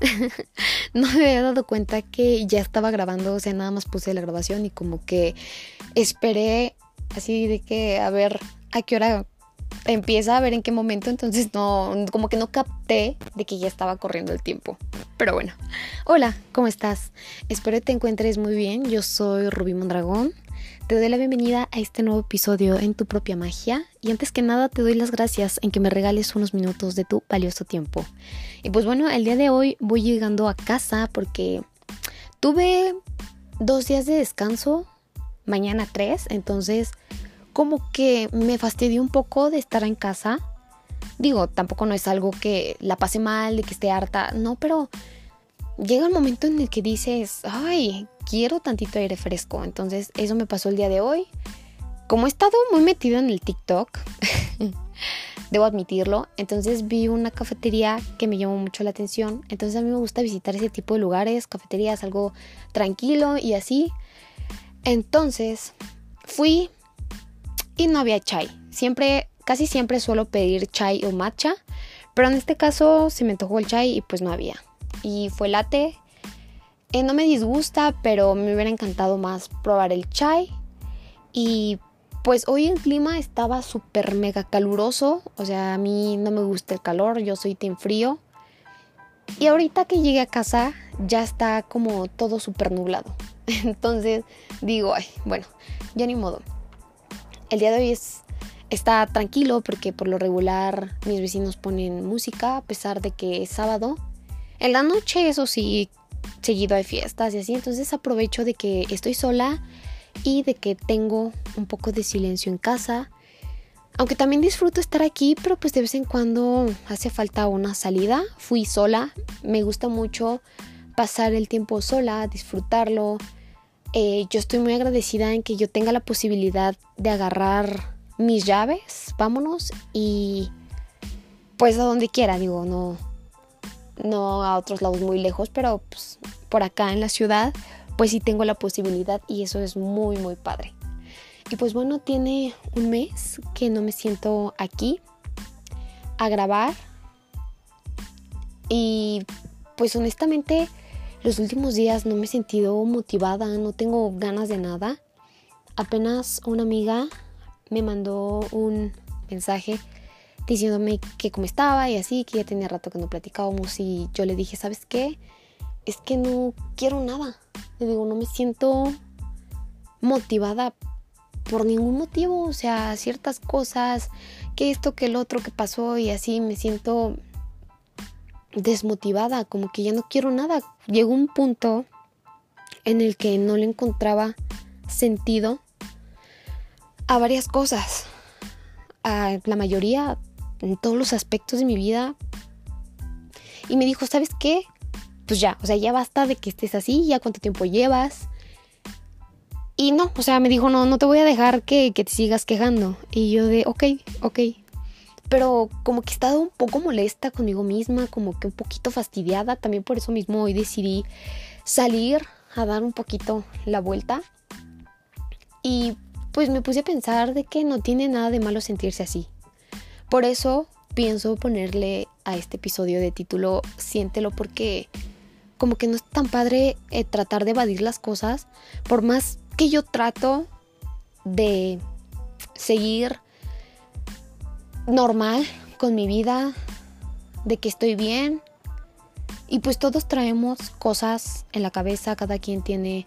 no me había dado cuenta que ya estaba grabando, o sea, nada más puse la grabación y como que esperé así de que a ver a qué hora empieza a ver en qué momento, entonces no, como que no capté de que ya estaba corriendo el tiempo. Pero bueno, hola, ¿cómo estás? Espero que te encuentres muy bien. Yo soy Rubí Mondragón. Te doy la bienvenida a este nuevo episodio en tu propia magia y antes que nada te doy las gracias en que me regales unos minutos de tu valioso tiempo. Y pues bueno, el día de hoy voy llegando a casa porque tuve dos días de descanso, mañana tres, entonces como que me fastidió un poco de estar en casa. Digo, tampoco no es algo que la pase mal, de que esté harta, no, pero llega el momento en el que dices, ay, quiero tantito aire fresco. Entonces eso me pasó el día de hoy. Como he estado muy metido en el TikTok, debo admitirlo, entonces vi una cafetería que me llamó mucho la atención. Entonces a mí me gusta visitar ese tipo de lugares, cafeterías, algo tranquilo y así. Entonces fui y no había chai. Siempre, casi siempre suelo pedir chai o matcha, pero en este caso se me antojó el chai y pues no había. Y fue latte eh, no me disgusta, pero me hubiera encantado más probar el chai. Y pues hoy el clima estaba súper mega caluroso. O sea, a mí no me gusta el calor, yo soy team frío. Y ahorita que llegué a casa ya está como todo súper nublado. Entonces digo, ay, bueno, ya ni modo. El día de hoy es, está tranquilo porque por lo regular mis vecinos ponen música a pesar de que es sábado. En la noche, eso sí, seguido hay fiestas y así, entonces aprovecho de que estoy sola y de que tengo un poco de silencio en casa. Aunque también disfruto estar aquí, pero pues de vez en cuando hace falta una salida. Fui sola, me gusta mucho pasar el tiempo sola, disfrutarlo. Eh, yo estoy muy agradecida en que yo tenga la posibilidad de agarrar mis llaves, vámonos y pues a donde quiera, digo, no, no a otros lados muy lejos, pero pues, por acá en la ciudad, pues sí tengo la posibilidad y eso es muy, muy padre. Y pues bueno, tiene un mes que no me siento aquí a grabar. Y pues honestamente, los últimos días no me he sentido motivada, no tengo ganas de nada. Apenas una amiga me mandó un mensaje diciéndome que cómo estaba y así, que ya tenía rato que no platicábamos y yo le dije, ¿sabes qué? Es que no quiero nada. Le digo, no me siento motivada por ningún motivo, o sea, ciertas cosas, que esto, que el otro que pasó y así me siento desmotivada, como que ya no quiero nada. Llegó un punto en el que no le encontraba sentido a varias cosas. A la mayoría en todos los aspectos de mi vida. Y me dijo, ¿sabes qué? Pues ya, o sea, ya basta de que estés así, ya cuánto tiempo llevas. Y no, o sea, me dijo, no, no te voy a dejar que, que te sigas quejando. Y yo de, ok, ok. Pero como que he estado un poco molesta conmigo misma, como que un poquito fastidiada. También por eso mismo hoy decidí salir a dar un poquito la vuelta. Y pues me puse a pensar de que no tiene nada de malo sentirse así. Por eso pienso ponerle a este episodio de título Siéntelo porque como que no es tan padre eh, tratar de evadir las cosas. Por más que yo trato de seguir normal con mi vida, de que estoy bien. Y pues todos traemos cosas en la cabeza, cada quien tiene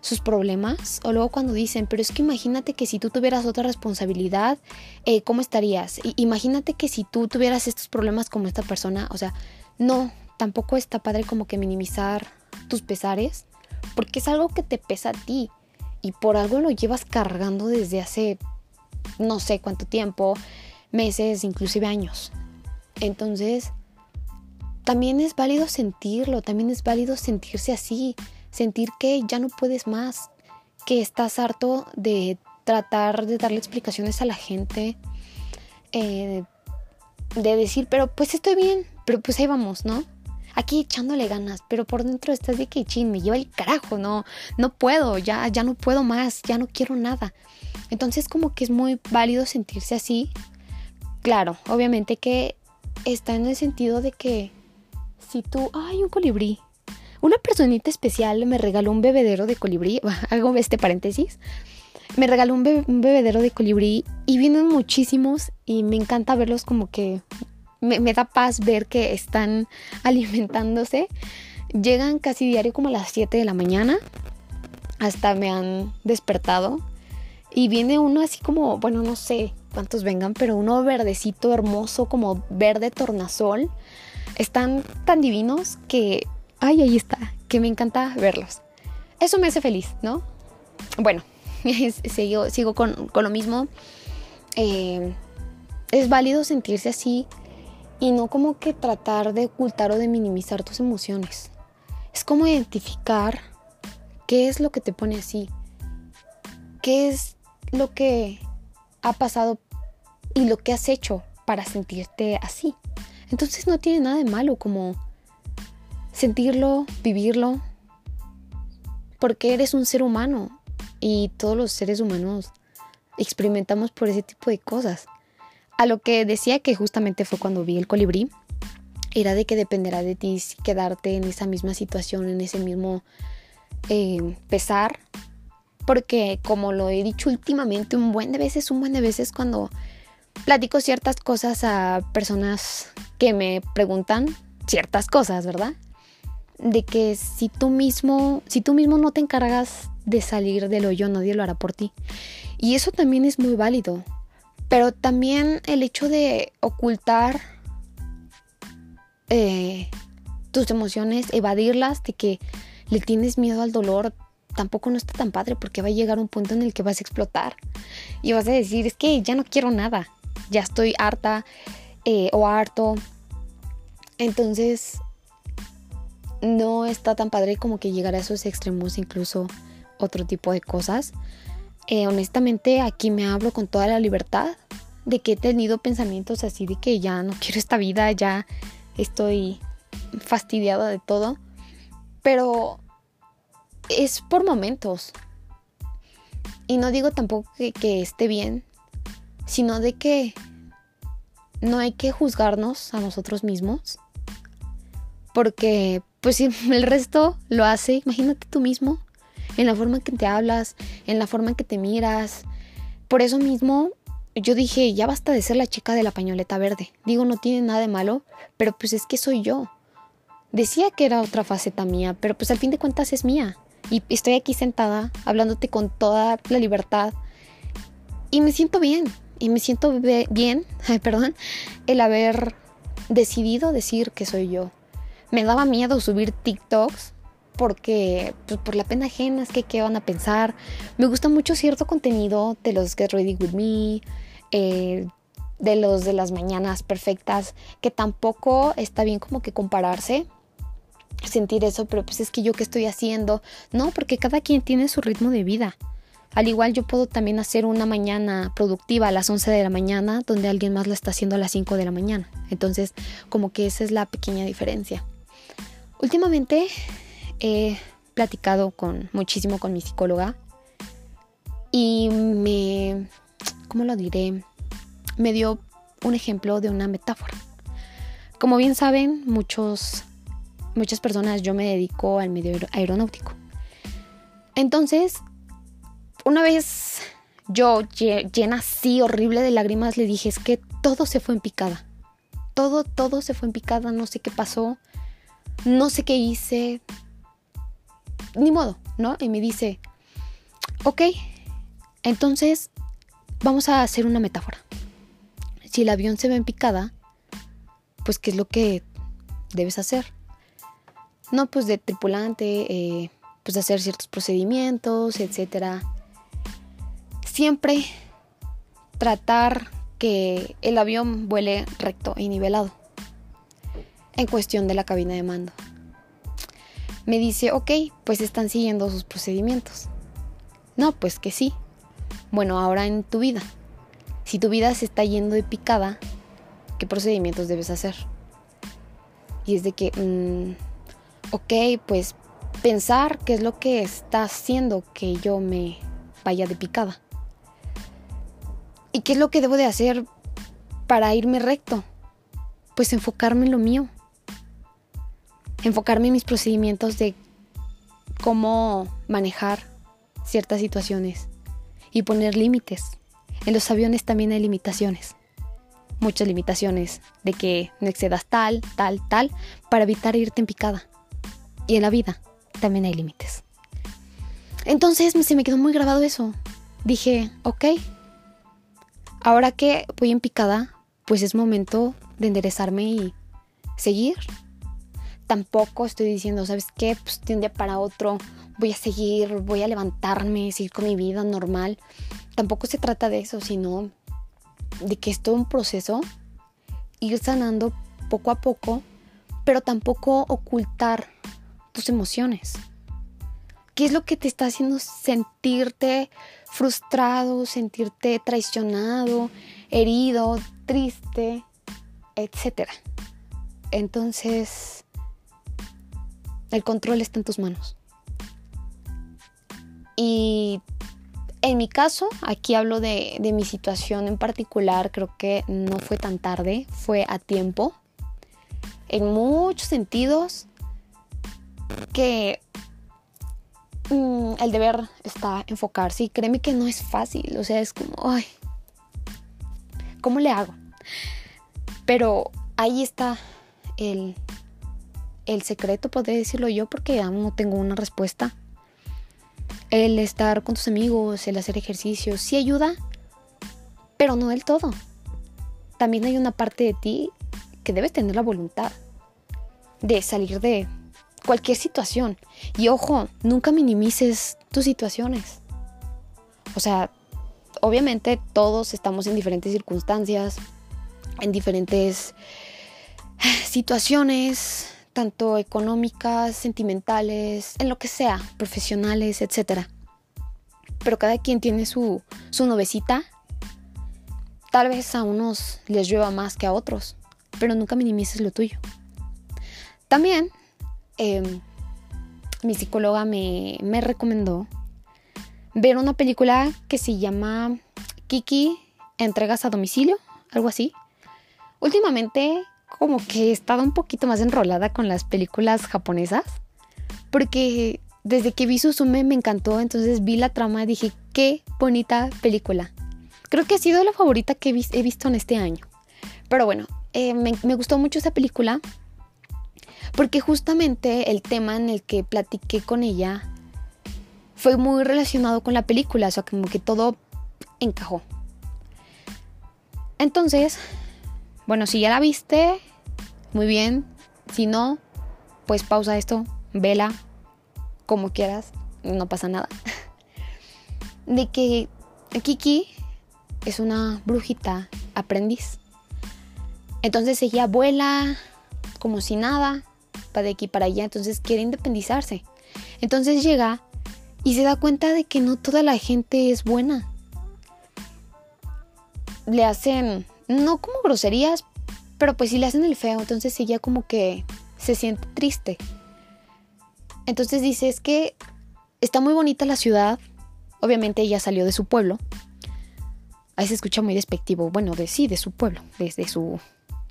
sus problemas o luego cuando dicen, pero es que imagínate que si tú tuvieras otra responsabilidad, eh, ¿cómo estarías? imagínate que si tú tuvieras estos problemas como esta persona, o sea, no, tampoco está padre como que minimizar tus pesares, porque es algo que te pesa a ti y por algo lo llevas cargando desde hace no sé cuánto tiempo, meses, inclusive años. Entonces, también es válido sentirlo, también es válido sentirse así sentir que ya no puedes más, que estás harto de tratar de darle explicaciones a la gente, eh, de decir, pero pues estoy bien, pero pues ahí vamos, ¿no? Aquí echándole ganas, pero por dentro estás de que chin, me lleva el carajo, no, no puedo, ya, ya no puedo más, ya no quiero nada. Entonces como que es muy válido sentirse así. Claro, obviamente que está en el sentido de que si tú, ay, un colibrí. Una personita especial me regaló un bebedero de colibrí, hago este paréntesis, me regaló un, bebedero de colibrí y vienen muchísimos y me encanta verlos como que me, da paz ver que están alimentándose. Llegan casi diario como a las 7 de la mañana, hasta me han despertado y viene uno así como, bueno, no sé cuántos vengan, pero uno verdecito, hermoso, como verde tornasol. Están tan divinos que, ay, ahí está, que me encanta verlos. Eso me hace feliz, ¿no? Bueno, sigo, con, lo mismo. Eh, es válido sentirse así y no como que tratar de ocultar o de minimizar tus emociones. Es como identificar qué es lo que te pone así, qué es lo que ha pasado y lo que has hecho para sentirte así. Entonces no tiene nada de malo como sentirlo, vivirlo, porque eres un ser humano y todos los seres humanos experimentamos por ese tipo de cosas. A lo que decía que justamente fue cuando vi el colibrí, era de que dependerá de ti quedarte en esa misma situación, en ese mismo eh, pesar porque como lo he dicho últimamente un buen de veces, un buen de veces cuando platico ciertas cosas a personas que me preguntan ciertas cosas, ¿verdad? De que si tú mismo, si tú mismo no te encargas de salir del hoyo, nadie lo hará por ti. Y eso también es muy válido. Pero también el hecho de ocultar eh, tus emociones, evadirlas, de que le tienes miedo al dolor, tampoco no está tan padre porque va a llegar un punto en el que vas a explotar y vas a decir, es que ya no quiero nada, ya estoy harta eh, o harto. Entonces, no está tan padre como que llegar a esos extremos, incluso otro tipo de cosas. Eh, honestamente, aquí me hablo con toda la libertad de que he tenido pensamientos así de que ya no quiero esta vida, ya estoy fastidiada de todo. Pero es por momentos. Y no digo tampoco que, esté bien, sino de que no hay que juzgarnos a nosotros mismos. Porque, pues si el resto lo hace, imagínate tú mismo, en la forma en que te hablas, en la forma en que te miras. Por eso mismo, yo dije, ya basta de ser la chica de la pañoleta verde. Digo, no tiene nada de malo, pero pues es que soy yo. Decía que era otra faceta mía, pero pues al fin de cuentas es mía y estoy aquí sentada hablándote con toda la libertad y me siento bien y me siento bien, perdón, el haber decidido decir que soy yo. Me daba miedo subir TikToks porque pues, por la pena ajena es que qué van a pensar. Me gusta mucho cierto contenido de los Get Ready With Me, eh, de los de las mañanas perfectas, que tampoco está bien como que compararse sentir eso, pero pues es que yo qué estoy haciendo. No, porque cada quien tiene su ritmo de vida. Al igual yo puedo también hacer una mañana productiva a las 11 de la mañana donde alguien más la está haciendo a las 5 de la mañana. Entonces, como que esa es la pequeña diferencia. Últimamente he platicado con muchísimo con mi psicóloga y me ¿cómo lo diré? Me dio un ejemplo de una metáfora. Como bien saben, muchos muchas personas, yo me dedico al medio aeronáutico. Entonces, una vez yo llena así horrible de lágrimas le dije, es que todo se fue en picada. Todo, todo se fue en picada, no sé qué pasó, no sé qué hice, ni modo, ¿no? Y me dice, ok, entonces vamos a hacer una metáfora. Si el avión se ve en picada, pues ¿qué es lo que debes hacer? no pues de tripulante, eh, pues hacer ciertos procedimientos, etcétera. Siempre tratar que el avión vuele recto y nivelado en cuestión de la cabina de mando. Me dice, ok, pues están siguiendo sus procedimientos. No, pues que sí. Bueno, ahora en tu vida. Si tu vida se está yendo de picada, ¿qué procedimientos debes hacer? Y es de que, mm, ok, pues pensar qué es lo que está haciendo que yo me vaya de picada. ¿Y qué es lo que debo de hacer para irme recto? Pues enfocarme en lo mío. Enfocarme en mis procedimientos de cómo manejar ciertas situaciones y poner límites. En los aviones también hay limitaciones, muchas limitaciones de que no excedas tal, tal, tal, para evitar irte en picada. Y en la vida también hay límites. Entonces se me quedó muy grabado eso. Dije, ok, ahora que voy en picada, pues es momento de enderezarme y seguir. Tampoco estoy diciendo, ¿sabes qué? Pues de un día para otro voy a seguir, voy a levantarme, seguir con mi vida normal. Tampoco se trata de eso, sino de que es todo un proceso, ir sanando poco a poco, pero tampoco ocultar tus emociones. ¿Qué es lo que te está haciendo sentirte frustrado, sentirte traicionado, herido, triste, etcétera? Entonces, el control está en tus manos. Y en mi caso, aquí hablo de, mi situación en particular, creo que no fue tan tarde, fue a tiempo. En muchos sentidos, que mm, el deber está enfocarse y créeme que no es fácil, o sea, es como, ay, ¿cómo le hago? Pero ahí está el, el secreto, podría decirlo yo, porque aún no tengo una respuesta el estar con tus amigos, el hacer ejercicio, sí ayuda, pero no del todo. También hay una parte de ti que debes tener la voluntad de salir de cualquier situación. Y ojo, nunca minimices tus situaciones. O sea, obviamente todos estamos en diferentes circunstancias, en diferentes situaciones, tanto económicas, sentimentales, en lo que sea, profesionales, etc. Pero cada quien tiene su, su novecita. Tal vez a unos les llueva más que a otros, pero nunca minimices lo tuyo. También em, mi psicóloga me, me recomendó ver una película que se llama Kiki Entregas a domicilio, algo así. Últimamente como que he estado un poquito más enrolada con las películas japonesas. Porque desde que vi Susume me encantó, entonces vi la trama y dije, qué bonita película. Creo que ha sido la favorita que he visto en este año. Pero bueno, eh, me, me gustó mucho esa película porque justamente el tema en el que platiqué con ella fue muy relacionado con la película, o sea, como que todo encajó. Entonces, bueno, si ya la viste, muy bien. Si no, pues pausa esto, vela como quieras, no pasa nada. De que Kiki es una brujita aprendiz. Entonces ella vuela como si nada, para de aquí para allá, entonces quiere independizarse. Entonces llega y se da cuenta de que no toda la gente es buena. Le hacen no como groserías, pero pues si le hacen el feo, entonces ella como que se siente triste. Entonces dice, es que está muy bonita la ciudad, obviamente ella salió de su pueblo, ahí se escucha muy despectivo, bueno, de sí, de su pueblo, desde su,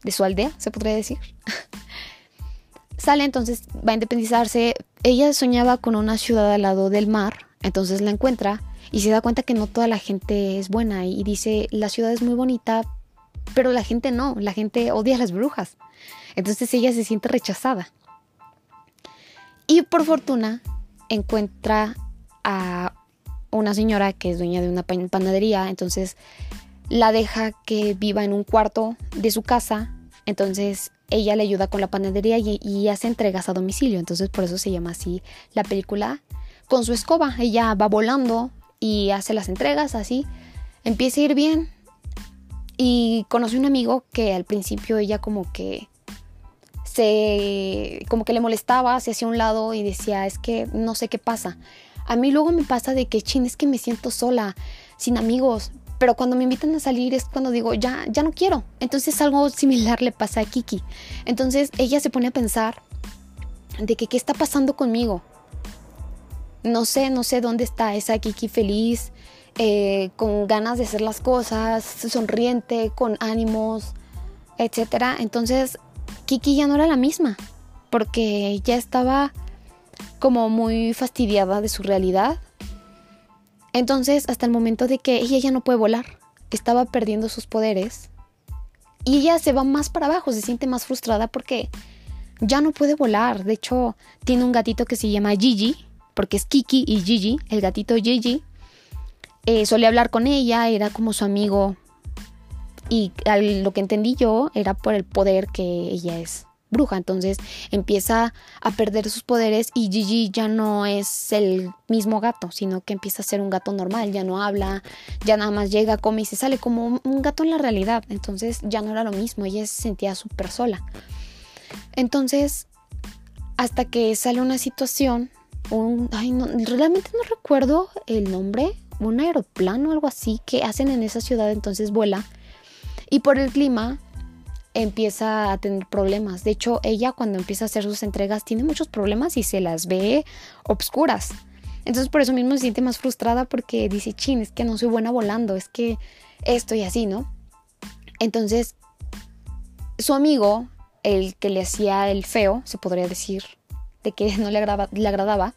de su aldea, se podría decir. Sale entonces, va a independizarse, ella soñaba con una ciudad al lado del mar, entonces la encuentra y se da cuenta que no toda la gente es buena y dice, la ciudad es muy bonita, pero la gente no, la gente odia a las brujas. Entonces ella se siente rechazada. Y por fortuna encuentra a una señora que es dueña de una panadería, entonces la deja que viva en un cuarto de su casa, entonces ella le ayuda con la panadería y, hace entregas a domicilio, entonces por eso se llama así la película. Con su escoba, ella va volando y hace las entregas así, empieza a ir bien, y conocí un amigo que al principio ella como que se como que le molestaba, se hacía un lado y decía, es que no sé qué pasa. A mí luego me pasa de que, chin, es que me siento sola, sin amigos, pero cuando me invitan a salir es cuando digo, ya, ya no quiero. Entonces algo similar le pasa a Kiki. Entonces ella se pone a pensar de que qué está pasando conmigo. No sé, no sé dónde está esa Kiki feliz, eh, con ganas de hacer las cosas, sonriente, con ánimos, etc. Entonces, Kiki ya no era la misma. porque ya estaba como muy fastidiada de su realidad. Entonces, hasta el momento de que ella ya no puede volar, estaba perdiendo sus poderes y ella se va más para abajo, se siente más frustrada porque ya no puede volar. De hecho, tiene un gatito que se llama Gigi, porque es Kiki y Gigi, el gatito Gigi. Eh, solía hablar con ella, era como su amigo. Y lo que entendí yo era por el poder que ella es bruja. Entonces empieza a perder sus poderes y Gigi ya no es el mismo gato, sino que empieza a ser un gato normal, ya no habla, ya nada más llega, come y se sale como un gato en la realidad. Entonces ya no era lo mismo, ella se sentía súper sola. Entonces, hasta que sale una situación, un, ay, no, realmente no recuerdo el nombre, un aeroplano o algo así que hacen en esa ciudad, entonces vuela. Y por el clima empieza a tener problemas. De hecho, ella cuando empieza a hacer sus entregas tiene muchos problemas y se las ve obscuras. Entonces por eso mismo se siente más frustrada porque dice, chin, es que no soy buena volando, es que esto y así, ¿no? Entonces, su amigo, el que le hacía el feo, se podría decir, de que no le, le agradaba,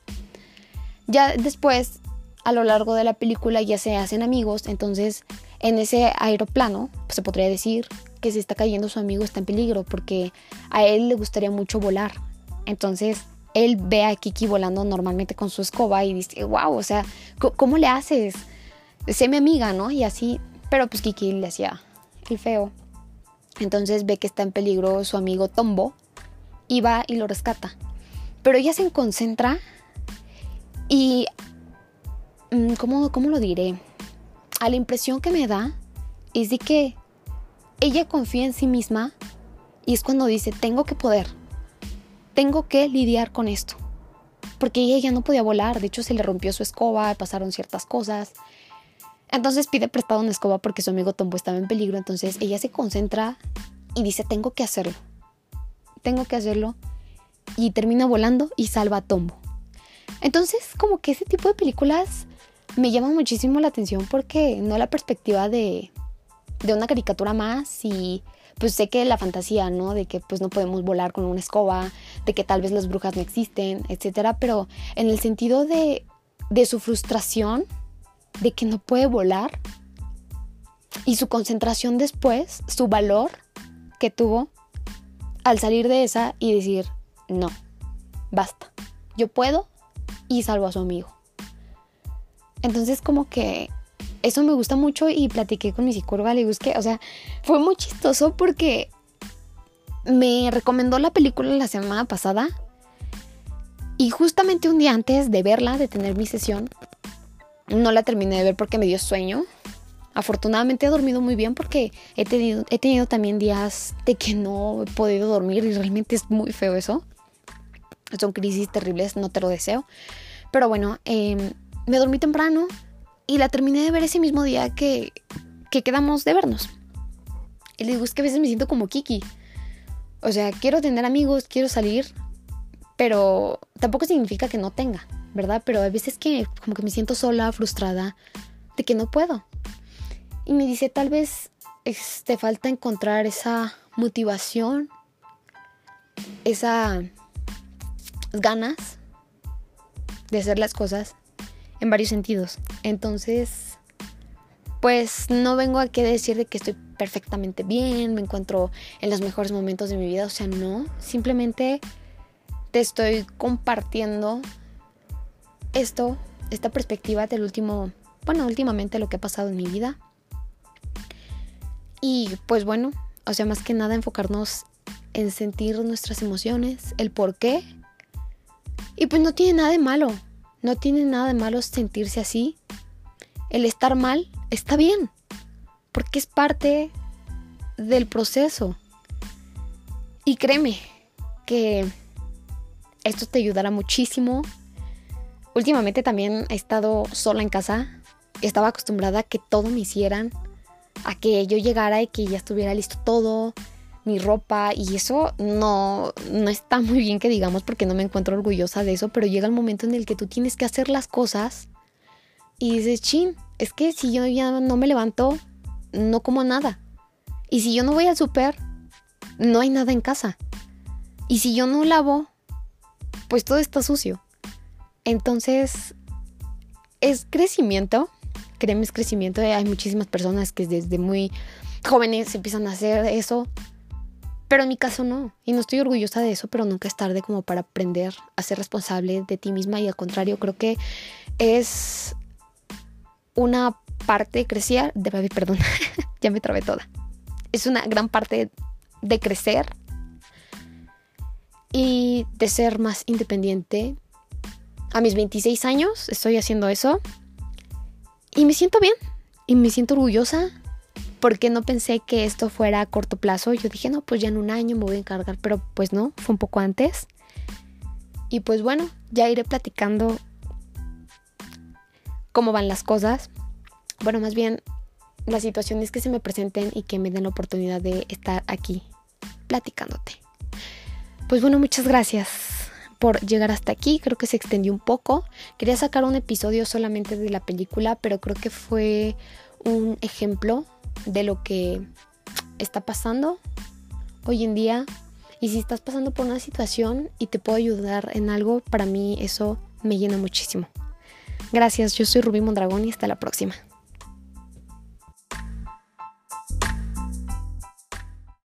ya después, a lo largo de la película, ya se hacen amigos, entonces en ese aeroplano, se podría decir, que se está cayendo su amigo está en peligro porque a él le gustaría mucho volar. Entonces él ve a Kiki volando normalmente con su escoba y dice, wow, o sea, ¿cómo le haces? Sé mi amiga, ¿no? Y así, pero pues Kiki le hacía el feo. Entonces ve que está en peligro su amigo Tombo y va y lo rescata. Pero ella se concentra y... Mm, ¿Cómo, cómo lo diré? A la impresión que me da es de que ella confía en sí misma y es cuando dice, tengo que poder, tengo que lidiar con esto. Porque ella ya no podía volar, de hecho se le rompió su escoba, pasaron ciertas cosas. Entonces pide prestado una escoba porque su amigo Tombo estaba en peligro, entonces ella se concentra y dice, tengo que hacerlo, tengo que hacerlo. Y termina volando y salva a Tombo. Entonces como que ese tipo de películas me llama muchísimo la atención porque no la perspectiva de de una caricatura más y pues sé que la fantasía, ¿no? De que pues no podemos volar con una escoba, de que tal vez las brujas no existen, etcétera, pero en el sentido de, de su frustración, de que no puede volar y su concentración después, su valor que tuvo al salir de esa y decir, no, basta, yo puedo y salvo a su amigo. Entonces como que eso me gusta mucho y platiqué con mi psicóloga, le busqué, o sea, fue muy chistoso porque me recomendó la película la semana pasada y justamente un día antes de verla, de tener mi sesión, no la terminé de ver porque me dio sueño. Afortunadamente he dormido muy bien porque he tenido, he tenido también días de que no he podido dormir y realmente es muy feo eso. Son crisis terribles, no te lo deseo. Pero bueno, em, me dormí temprano, y la terminé de ver ese mismo día que, que quedamos de vernos. Y le digo, es que a veces me siento como Kiki. O sea, quiero tener amigos, quiero salir, pero tampoco significa que no tenga, ¿verdad? Pero hay veces que como que me siento sola, frustrada, de que no puedo. Y me dice, tal vez te este, falta encontrar esa motivación, esas ganas de hacer las cosas en varios sentidos. Entonces, pues no vengo a decir de que estoy perfectamente bien, me encuentro en los mejores momentos de mi vida, o sea, no, simplemente te estoy compartiendo esto, esta perspectiva del último, bueno, últimamente lo que ha pasado en mi vida. Y pues bueno, o sea, más que nada enfocarnos en sentir nuestras emociones, el por qué. Y pues no tiene nada de malo. No tiene nada de malo sentirse así. El estar mal está bien, porque es parte del proceso. Y créeme que esto te ayudará muchísimo. Últimamente también he estado sola en casa. Estaba acostumbrada a que todo me hicieran, a que yo llegara y que ya estuviera listo todo, mi ropa y eso no, no está muy bien que digamos porque no me encuentro orgullosa de eso, pero llega el momento en el que tú tienes que hacer las cosas y dices, chin, es que si yo ya no me levanto, no como nada. Y si yo no voy al súper, no hay nada en casa. Y si yo no lavo, pues todo está sucio. Entonces, es crecimiento, créeme, es crecimiento. Hay muchísimas personas que desde muy jóvenes empiezan a hacer eso, pero en mi caso no. Y no estoy orgullosa de eso, pero nunca es tarde como para aprender a ser responsable de ti misma y al contrario, creo que es una parte crecer, de, perdón, ya me trabé toda. Es una gran parte de crecer y de ser más independiente. A mis 26 años estoy haciendo eso y me siento bien y me siento orgullosa porque no pensé que esto fuera a corto plazo. Yo dije, no, pues ya en un año me voy a encargar, pero pues no, fue un poco antes. Y pues bueno, ya iré platicando cómo van las cosas. Bueno, más bien las situaciones que se me presenten y que me den la oportunidad de estar aquí platicándote. Pues bueno, muchas gracias por llegar hasta aquí. Creo que se extendió un poco. Quería sacar un episodio solamente de la película, pero creo que fue un ejemplo de lo que está pasando hoy en día. Y si estás pasando por una situación y te puedo ayudar en algo, para mí eso me llena muchísimo. Gracias, yo soy Rubí Mondragón y hasta la próxima.